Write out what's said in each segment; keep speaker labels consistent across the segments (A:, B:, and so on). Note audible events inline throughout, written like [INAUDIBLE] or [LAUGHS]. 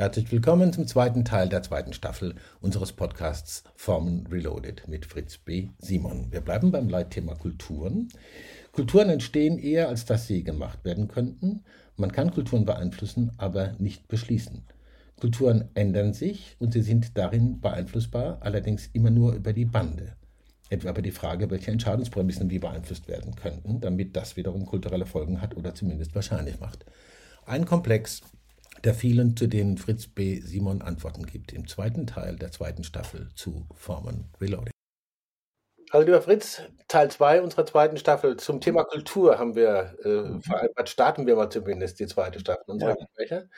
A: Herzlich willkommen zum zweiten Teil der zweiten Staffel unseres Podcasts Formen Reloaded mit Fritz B. Simon. Wir bleiben beim Leitthema Kulturen. Kulturen entstehen eher, als dass sie gemacht werden könnten. Man kann Kulturen beeinflussen, aber nicht beschließen. Kulturen ändern sich und sie sind darin beeinflussbar, allerdings immer nur über die Bande. Etwa über die Frage, welche Entscheidungsprämissen wie beeinflusst werden könnten, damit das wiederum kulturelle Folgen hat oder zumindest wahrscheinlich macht. Ein Komplex der vielen, zu denen Fritz B. Simon Antworten gibt, im zweiten Teil der zweiten Staffel zu Formen Reloading. Also lieber Fritz, Teil 2 unserer zweiten Staffel zum Thema Kultur haben wir äh, vereinbart, starten wir mal zumindest die zweite Staffel unserer ja. Gespräche.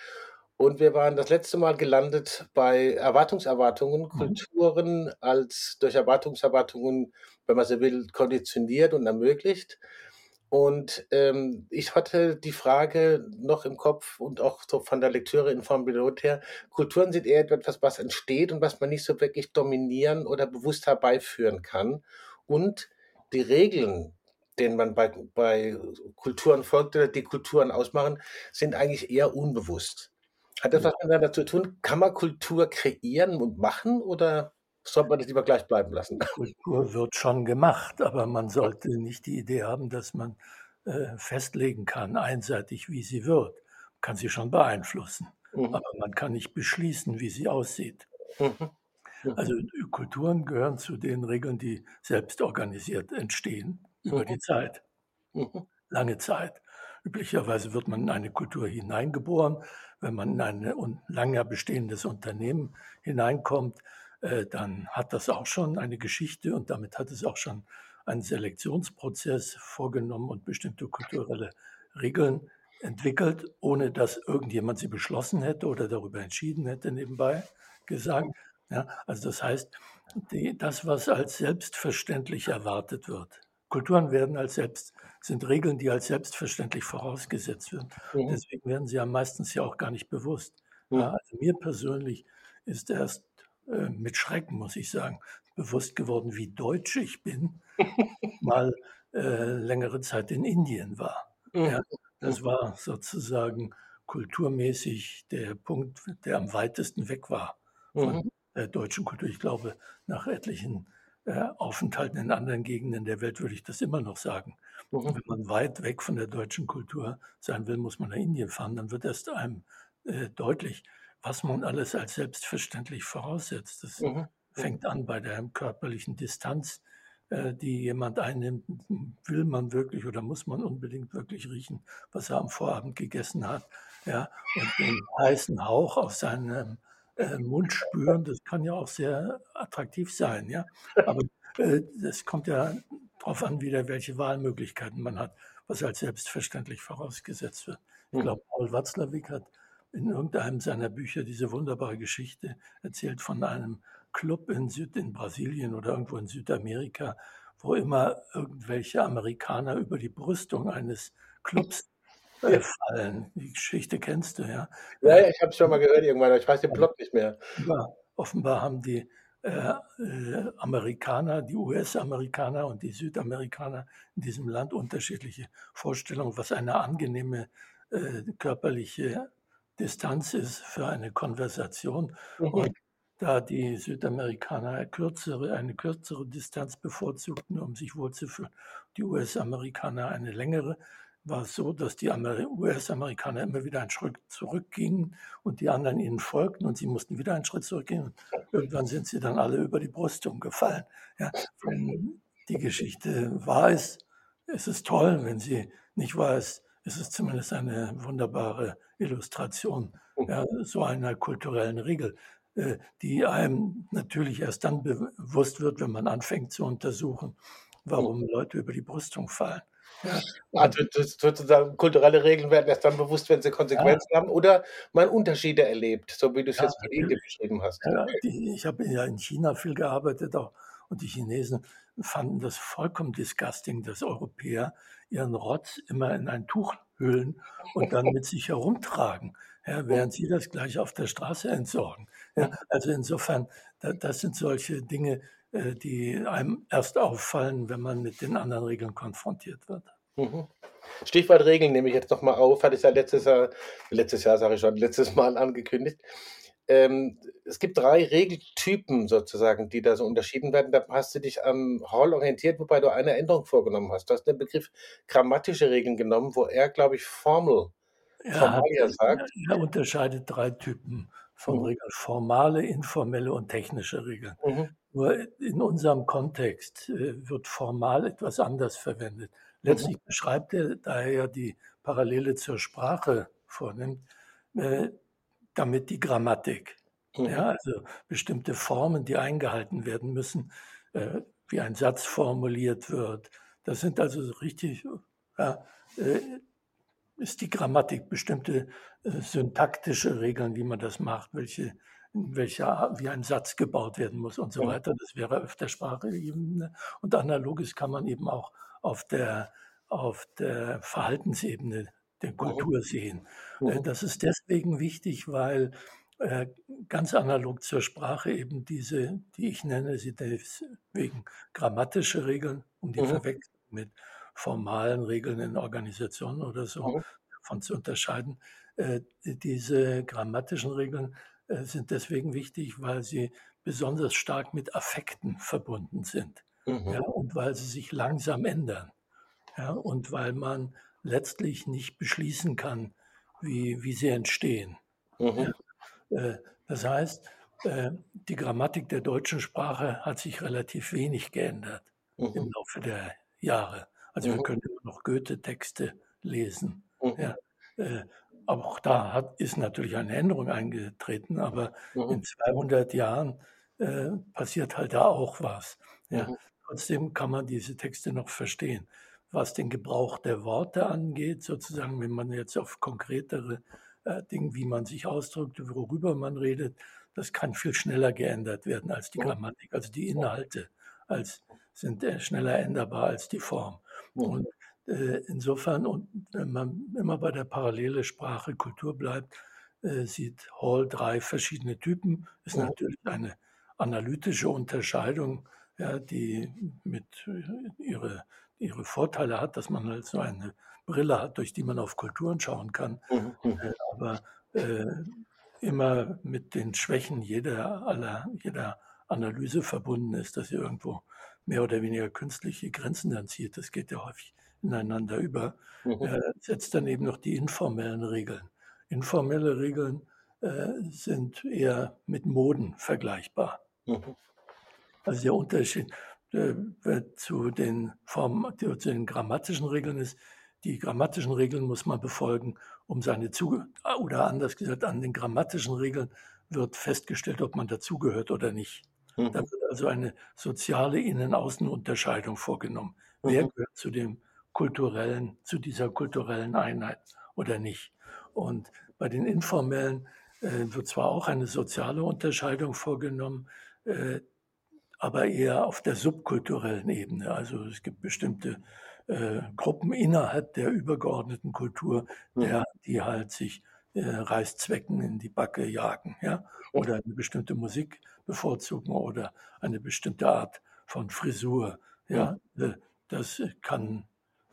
A: Und wir waren das letzte Mal gelandet bei Erwartungserwartungen, mhm. Kulturen als durch Erwartungserwartungen, wenn man so will, konditioniert und ermöglicht. Und ähm, ich hatte die Frage noch im Kopf und auch so von der Lektüre in Form Pilot her, Kulturen sind eher etwas, was entsteht und was man nicht so wirklich dominieren oder bewusst herbeiführen kann. Und die Regeln, denen man bei, bei Kulturen folgt oder die Kulturen ausmachen, sind eigentlich eher unbewusst. Hat das was miteinander zu tun? Kann man Kultur kreieren und machen oder sollte man das lieber gleich bleiben lassen.
B: Kultur wird schon gemacht, aber man sollte nicht die Idee haben, dass man äh, festlegen kann, einseitig, wie sie wird. Man kann sie schon beeinflussen, mhm. aber man kann nicht beschließen, wie sie aussieht. Mhm. Mhm. Also Kulturen gehören zu den Regeln, die selbst organisiert entstehen über die mhm. Zeit, mhm. lange Zeit. Üblicherweise wird man in eine Kultur hineingeboren. Wenn man in ein lange bestehendes Unternehmen hineinkommt, äh, dann hat das auch schon eine Geschichte und damit hat es auch schon einen Selektionsprozess vorgenommen und bestimmte kulturelle Regeln entwickelt, ohne dass irgendjemand sie beschlossen hätte oder darüber entschieden hätte, nebenbei gesagt. Ja, also das heißt, die, das, was als selbstverständlich erwartet wird, Kulturen werden als selbst, sind Regeln, die als selbstverständlich vorausgesetzt werden. Mhm. Deswegen werden sie ja meistens ja auch gar nicht bewusst. Mhm. Ja, also mir persönlich ist erst äh, mit Schrecken, muss ich sagen, bewusst geworden, wie deutsch ich bin, [LAUGHS] mal äh, längere Zeit in Indien war. Mhm. Ja, das war sozusagen kulturmäßig der Punkt, der am weitesten weg war von mhm. der deutschen Kultur. Ich glaube, nach etlichen äh, Aufenthalten in anderen Gegenden der Welt würde ich das immer noch sagen. Mhm. Wenn man weit weg von der deutschen Kultur sein will, muss man nach Indien fahren. Dann wird erst einem äh, deutlich, was man alles als selbstverständlich voraussetzt. Das mhm. fängt an bei der körperlichen Distanz, äh, die jemand einnimmt. Will man wirklich oder muss man unbedingt wirklich riechen, was er am Vorabend gegessen hat? Ja, und den heißen Hauch auf seinem äh, Mund spüren, das kann ja auch sehr attraktiv sein. Ja, aber äh, das kommt ja darauf an, wieder welche Wahlmöglichkeiten man hat, was als selbstverständlich vorausgesetzt wird. Ich mhm. glaube, Paul Watzlawick hat in irgendeinem seiner Bücher diese wunderbare Geschichte erzählt von einem Club in Süd in Brasilien oder irgendwo in Südamerika, wo immer irgendwelche Amerikaner über die Brüstung eines Clubs äh, fallen. Die Geschichte kennst du, ja?
A: Ja, ich habe es schon mal gehört irgendwann, aber ich weiß den Plot nicht mehr.
B: Ja, offenbar haben die äh, äh, Amerikaner, die US-Amerikaner und die Südamerikaner in diesem Land unterschiedliche Vorstellungen, was eine angenehme äh, körperliche Distanz ist für eine Konversation. Mhm. Und da die Südamerikaner kürzere, eine kürzere Distanz bevorzugten, um sich wohlzufühlen, die US-Amerikaner eine längere, war es so, dass die US-Amerikaner immer wieder einen Schritt zurückgingen und die anderen ihnen folgten und sie mussten wieder einen Schritt zurückgehen. Und irgendwann sind sie dann alle über die Brüstung gefallen. Ja, wenn die Geschichte wahr ist, ist es toll. Wenn sie nicht wahr ist, ist es zumindest eine wunderbare Illustration mhm. ja, so einer kulturellen Regel, äh, die einem natürlich erst dann bewusst wird, wenn man anfängt zu untersuchen, warum mhm. Leute über die Brüstung fallen.
A: Ja. Also sozusagen kulturelle Regeln werden erst dann bewusst, wenn sie Konsequenzen ja. haben oder man Unterschiede erlebt, so wie du es ja, jetzt von Indien beschrieben hast.
B: Ja, die, ich habe ja in China viel gearbeitet auch, und die Chinesen fanden das vollkommen disgusting, dass Europäer ihren Rotz immer in ein Tuch hüllen und dann mit sich herumtragen, ja, während sie das gleich auf der Straße entsorgen. Ja, also insofern, das sind solche Dinge, äh, die einem erst auffallen, wenn man mit den anderen Regeln konfrontiert wird.
A: Mhm. Stichwort Regeln nehme ich jetzt nochmal auf, hatte ich ja letztes Jahr, letztes Jahr sage ich schon, letztes Mal angekündigt. Ähm, es gibt drei Regeltypen sozusagen, die da so unterschieden werden. Da hast du dich am Hall orientiert, wobei du eine Änderung vorgenommen hast. Du hast den Begriff grammatische Regeln genommen, wo er, glaube ich, Formel,
B: Formalia sagt. Er unterscheidet drei Typen von
A: Mhm.
B: Regeln. Formale, informelle und technische Regeln.
A: Mhm.
B: Nur in unserem Kontext äh, wird formal etwas anders verwendet. Letztlich beschreibt er, da er ja die Parallele zur Sprache vornimmt, äh, damit die Grammatik.
A: Mhm.
B: Ja, also bestimmte Formen, die eingehalten werden müssen, äh, wie ein Satz formuliert wird. Das sind also so richtig, ja, äh, ist die Grammatik bestimmte äh, syntaktische Regeln, wie man das macht, welche, welcher, wie ein Satz gebaut werden muss und so
A: Mhm.
B: weiter. Das wäre auf der Sprachebene. Und analoges kann man eben auch auf der, auf der Verhaltensebene der Kultur sehen. Äh,
A: Mhm.
B: Das ist deswegen wichtig, weil äh, ganz analog zur Sprache eben diese, die ich nenne sie deswegen grammatische Regeln, um die
A: Mhm.
B: Verwechslung mit formalen Regeln in Organisationen oder so
A: Mhm.
B: davon zu unterscheiden. Äh, Diese grammatischen Regeln sind deswegen wichtig, weil sie besonders stark mit Affekten verbunden sind
A: Mhm.
B: ja, und weil sie sich langsam ändern. Ja, und weil man letztlich nicht beschließen kann, wie, wie sie entstehen.
A: Mhm.
B: Äh, Das heißt, äh, die Grammatik der deutschen Sprache hat sich relativ wenig geändert im
A: Mhm.
B: Laufe der Jahre. Also wir
A: Mhm.
B: können immer noch Goethe-Texte lesen.
A: Mhm.
B: Ja. Äh, Aber auch da hat, ist natürlich eine Änderung eingetreten, aber
A: Mhm.
B: in 200 Jahren äh, passiert halt da auch was. Ja.
A: Mhm.
B: Trotzdem kann man diese Texte noch verstehen. Was den Gebrauch der Worte angeht, sozusagen, wenn man jetzt auf konkretere äh, Dinge, wie man sich ausdrückt, worüber man redet, das kann viel schneller geändert werden als die. Grammatik. Also die Inhalte als, sind äh, schneller änderbar als die Form.
A: Mhm.
B: Und äh, insofern, und wenn man immer bei der Parallele Sprache, Kultur bleibt, äh, sieht Hall drei verschiedene Typen. Ist
A: Mhm.
B: natürlich eine analytische Unterscheidung, ja, die mit äh, ihre, ihre Vorteile hat, dass man halt so eine Brille hat, durch die man auf Kulturen schauen kann,
A: Mhm.
B: Äh, aber äh, immer mit den Schwächen jeder, aller, jeder Analyse verbunden ist, dass sie irgendwo mehr oder weniger künstliche Grenzen dann zieht. Das geht ja häufig ineinander über.
A: Mhm.
B: Äh, setzt dann eben noch die informellen Regeln. Informelle Regeln äh, sind eher mit Moden vergleichbar.
A: Mhm.
B: Also der Unterschied zu, den Form, zu den grammatischen Regeln ist, die grammatischen Regeln muss man befolgen, um seine Zuge oder anders gesagt, an den grammatischen Regeln wird festgestellt, ob man dazugehört oder nicht. Da
A: Mhm.
B: wird also eine soziale Innen-Außen-Unterscheidung vorgenommen. Wer
A: Mhm.
B: gehört zu dem kulturellen, zu dieser kulturellen Einheit oder nicht? Und bei den informellen äh, wird zwar auch eine soziale Unterscheidung vorgenommen, äh, aber eher auf der subkulturellen Ebene. Also es gibt bestimmte äh, Gruppen innerhalb der übergeordneten Kultur, der, die halt sich äh, Reißzwecken in die Backe jagen, ja, oder eine bestimmte Musik bevorzugen oder eine bestimmte Art von Frisur. Ja, Äh, das kann,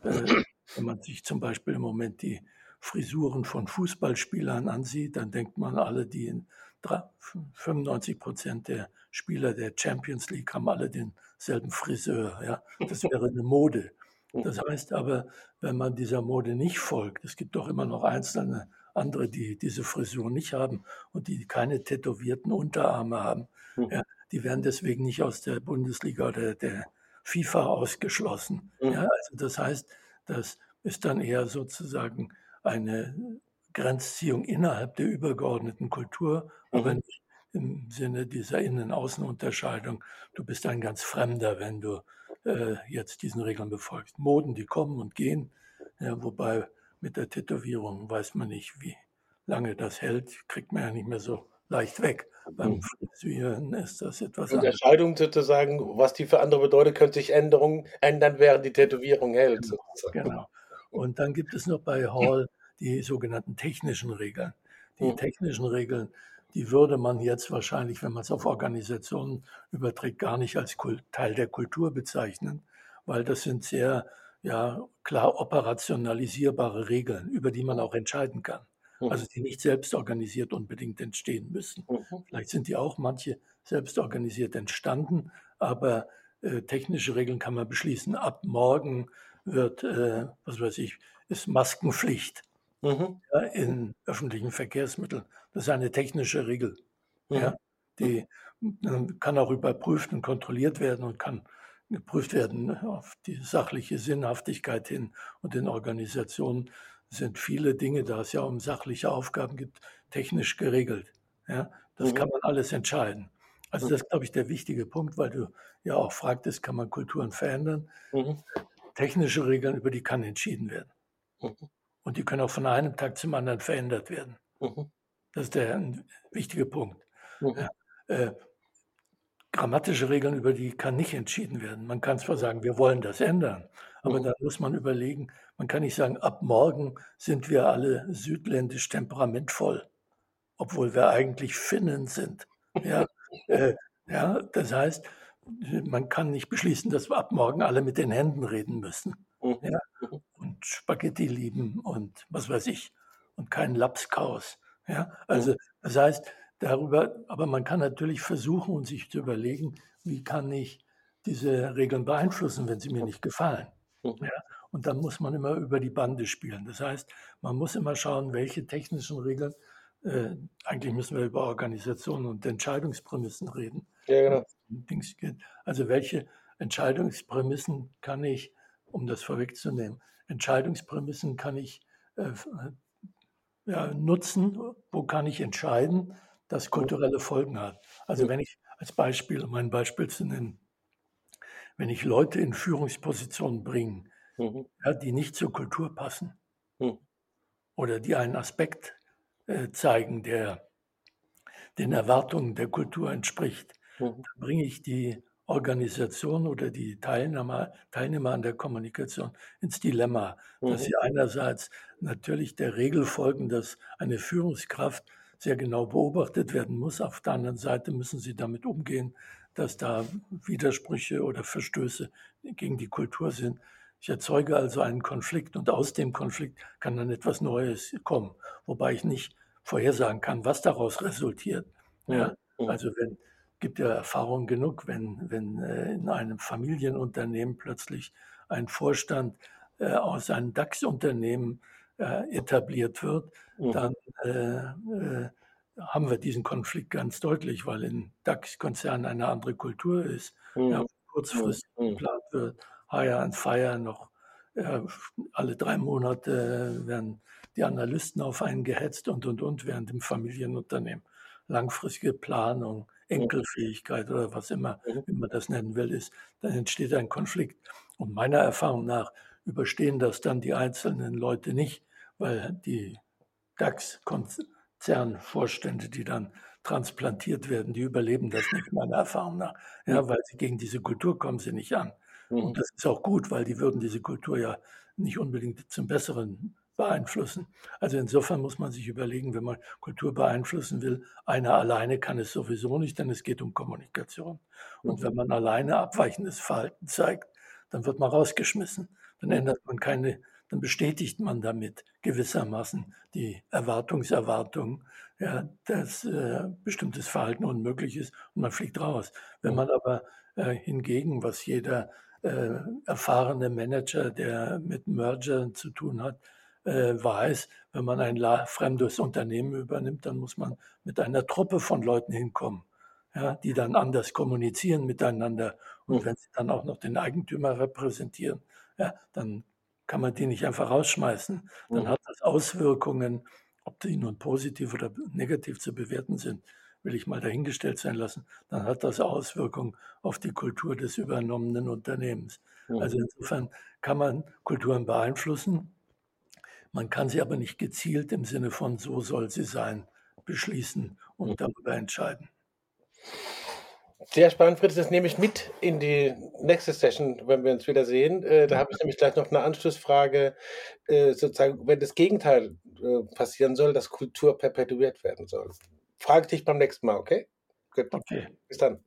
B: äh, wenn man sich zum Beispiel im Moment die Frisuren von Fußballspielern ansieht, dann denkt man, alle, die in 95 Prozent der Spieler der Champions League haben alle denselben Friseur. Ja, das wäre eine Mode. Das heißt aber, wenn man dieser Mode nicht folgt, es gibt doch immer noch einzelne andere, die diese Frisur nicht haben und die keine tätowierten Unterarme haben.
A: Mhm.
B: Ja, die werden deswegen nicht aus der Bundesliga oder der FIFA ausgeschlossen.
A: Mhm.
B: Ja, also das heißt, das ist dann eher sozusagen eine Grenzziehung innerhalb der übergeordneten Kultur, aber
A: Mhm.
B: nicht im Sinne dieser Innen-Außen-Unterscheidung. Du bist ein ganz Fremder, wenn du äh, jetzt diesen Regeln befolgst. Moden, die kommen und gehen, ja, wobei mit der Tätowierung weiß man nicht, wie lange das hält, kriegt man ja nicht mehr so leicht weg. Beim
A: Mhm.
B: Frisieren ist das etwas anderes.
A: Unterscheidung sozusagen, was die für andere bedeutet, könnte sich Änderungen ändern, während die Tätowierung hält.
B: Genau,
A: sozusagen.
B: genau. Und dann gibt es noch bei Hall die sogenannten technischen Regeln. Die technischen Regeln, die würde man jetzt wahrscheinlich, wenn man es auf Organisationen überträgt, gar nicht als Teil der Kultur bezeichnen, weil das sind sehr ja klar operationalisierbare Regeln, über die man auch entscheiden kann. Also die nicht selbst organisiert unbedingt entstehen müssen. Vielleicht sind die auch manche selbst organisiert entstanden, aber äh, technische Regeln kann man beschließen. Ab morgen wird, äh, was weiß ich, ist Maskenpflicht mhm. ja, in öffentlichen Verkehrsmitteln. Das ist eine technische Regel. Mhm. Ja, die kann auch überprüft und kontrolliert werden und kann geprüft werden auf die sachliche Sinnhaftigkeit hin. Und in Organisationen sind viele Dinge, da es ja um sachliche Aufgaben gibt, technisch geregelt. Ja, das mhm. kann man alles entscheiden. Also das ist, glaube ich, der wichtige Punkt, weil du ja auch fragtest, kann man Kulturen verändern? Mhm. Technische Regeln, über die kann entschieden werden. Mhm. Und die können auch von einem Tag zum anderen verändert werden. Mhm. Das ist der wichtige Punkt. Mhm. Äh, grammatische Regeln, über die kann nicht entschieden werden. Man kann zwar sagen, wir wollen das ändern, aber mhm. dann muss man überlegen, man kann nicht sagen, ab morgen sind wir alle südländisch temperamentvoll, obwohl wir eigentlich Finnen sind. Ja, [LAUGHS] äh, ja, das heißt, man kann nicht beschließen, dass wir ab morgen alle mit den Händen reden müssen. Mhm. Ja, und Spaghetti lieben und was weiß ich und kein Lapskaus. Ja, also das heißt, darüber, aber man kann natürlich versuchen und sich zu überlegen, wie kann ich diese Regeln beeinflussen, wenn sie mir nicht gefallen. Ja, und dann muss man immer über die Bande spielen. Das heißt, man muss immer schauen, welche technischen Regeln äh, eigentlich müssen wir über Organisationen und Entscheidungsprämissen reden. Ja, genau. Also welche Entscheidungsprämissen kann ich, um das vorwegzunehmen, Entscheidungsprämissen kann ich äh, ja, nutzen, wo kann ich entscheiden, dass kulturelle Folgen hat. Also wenn ich als Beispiel, um ein Beispiel zu nennen, wenn ich Leute in Führungspositionen bringe, mhm. ja, die nicht zur Kultur passen mhm. oder die einen Aspekt äh, zeigen, der den Erwartungen der Kultur entspricht. Mhm. Dann bringe ich die Organisation oder die Teilnehmer, Teilnehmer an der Kommunikation ins Dilemma, mhm. dass sie einerseits natürlich der Regel folgen, dass eine Führungskraft sehr genau beobachtet werden muss. Auf der anderen Seite müssen sie damit umgehen, dass da Widersprüche oder Verstöße gegen die Kultur sind. Ich erzeuge also einen Konflikt und aus dem Konflikt kann dann etwas Neues kommen, wobei ich nicht vorhersagen kann, was daraus resultiert. Ja, also wenn gibt ja Erfahrung genug, wenn, wenn äh, in einem Familienunternehmen plötzlich ein Vorstand äh, aus einem DAX-Unternehmen äh, etabliert wird, mhm. dann äh, äh, haben wir diesen Konflikt ganz deutlich, weil in DAX-Konzernen eine andere Kultur ist. Mhm. Ja, kurzfristig mhm. geplant wird, Hire and Fire noch alle drei Monate werden die Analysten auf einen gehetzt und, und, und, während im Familienunternehmen langfristige Planung, Enkelfähigkeit oder was immer, wie man das nennen will, ist, dann entsteht ein Konflikt. Und meiner Erfahrung nach überstehen das dann die einzelnen Leute nicht, weil die DAX-Konzernvorstände, die dann transplantiert werden, die überleben das nicht, meiner Erfahrung nach. Ja, weil sie gegen diese Kultur kommen sie nicht an. Und das ist auch gut, weil die würden diese Kultur ja nicht unbedingt zum Besseren beeinflussen. Also insofern muss man sich überlegen, wenn man Kultur beeinflussen will, einer alleine kann es sowieso nicht, denn es geht um Kommunikation. Und wenn man alleine abweichendes Verhalten zeigt, dann wird man rausgeschmissen. Dann ändert man keine, dann bestätigt man damit gewissermaßen die Erwartungserwartung, ja, dass äh, bestimmtes Verhalten unmöglich ist und man fliegt raus. Wenn man aber äh, hingegen, was jeder äh, erfahrene Manager, der mit Merger zu tun hat, weiß, wenn man ein fremdes Unternehmen übernimmt, dann muss man mit einer Truppe von Leuten hinkommen, ja, die dann anders kommunizieren miteinander. Und wenn sie dann auch noch den Eigentümer repräsentieren, ja, dann kann man die nicht einfach rausschmeißen. Dann hat das Auswirkungen, ob die nun positiv oder negativ zu bewerten sind, will ich mal dahingestellt sein lassen. Dann hat das Auswirkungen auf die Kultur des übernommenen Unternehmens. Also insofern kann man Kulturen beeinflussen, man kann sie aber nicht gezielt im Sinne von so soll sie sein beschließen und mhm. darüber entscheiden.
A: Sehr spannend, Fritz. Das nehme ich mit in die nächste Session, wenn wir uns wieder sehen. Äh, da habe ich nämlich gleich noch eine Anschlussfrage, äh, sozusagen, wenn das Gegenteil äh, passieren soll, dass Kultur perpetuiert werden soll. Frage dich beim nächsten Mal, okay? Gut. Okay. Bis dann.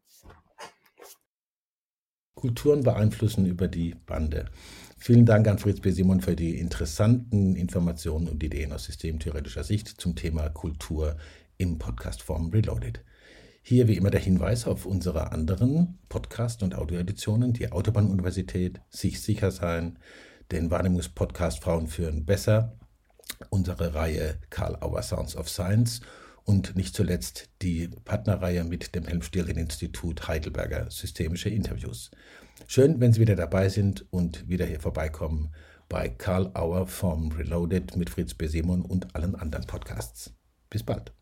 A: Kulturen beeinflussen über die Bande. Vielen Dank an Fritz B. Simon für die interessanten Informationen und Ideen aus systemtheoretischer Sicht zum Thema Kultur im Podcast Form Reloaded. Hier wie immer der Hinweis auf unsere anderen Podcast- und Audioeditionen, die Autobahnuniversität, Sich sicher sein, den Wahrnehmungspodcast Frauen führen besser, unsere Reihe Karl Auer Sounds of Science und nicht zuletzt die Partnerreihe mit dem Helmstiel-Institut Heidelberger Systemische Interviews. Schön, wenn Sie wieder dabei sind und wieder hier vorbeikommen bei Karl Auer vom Reloaded mit Fritz B. Simon und allen anderen Podcasts. Bis bald.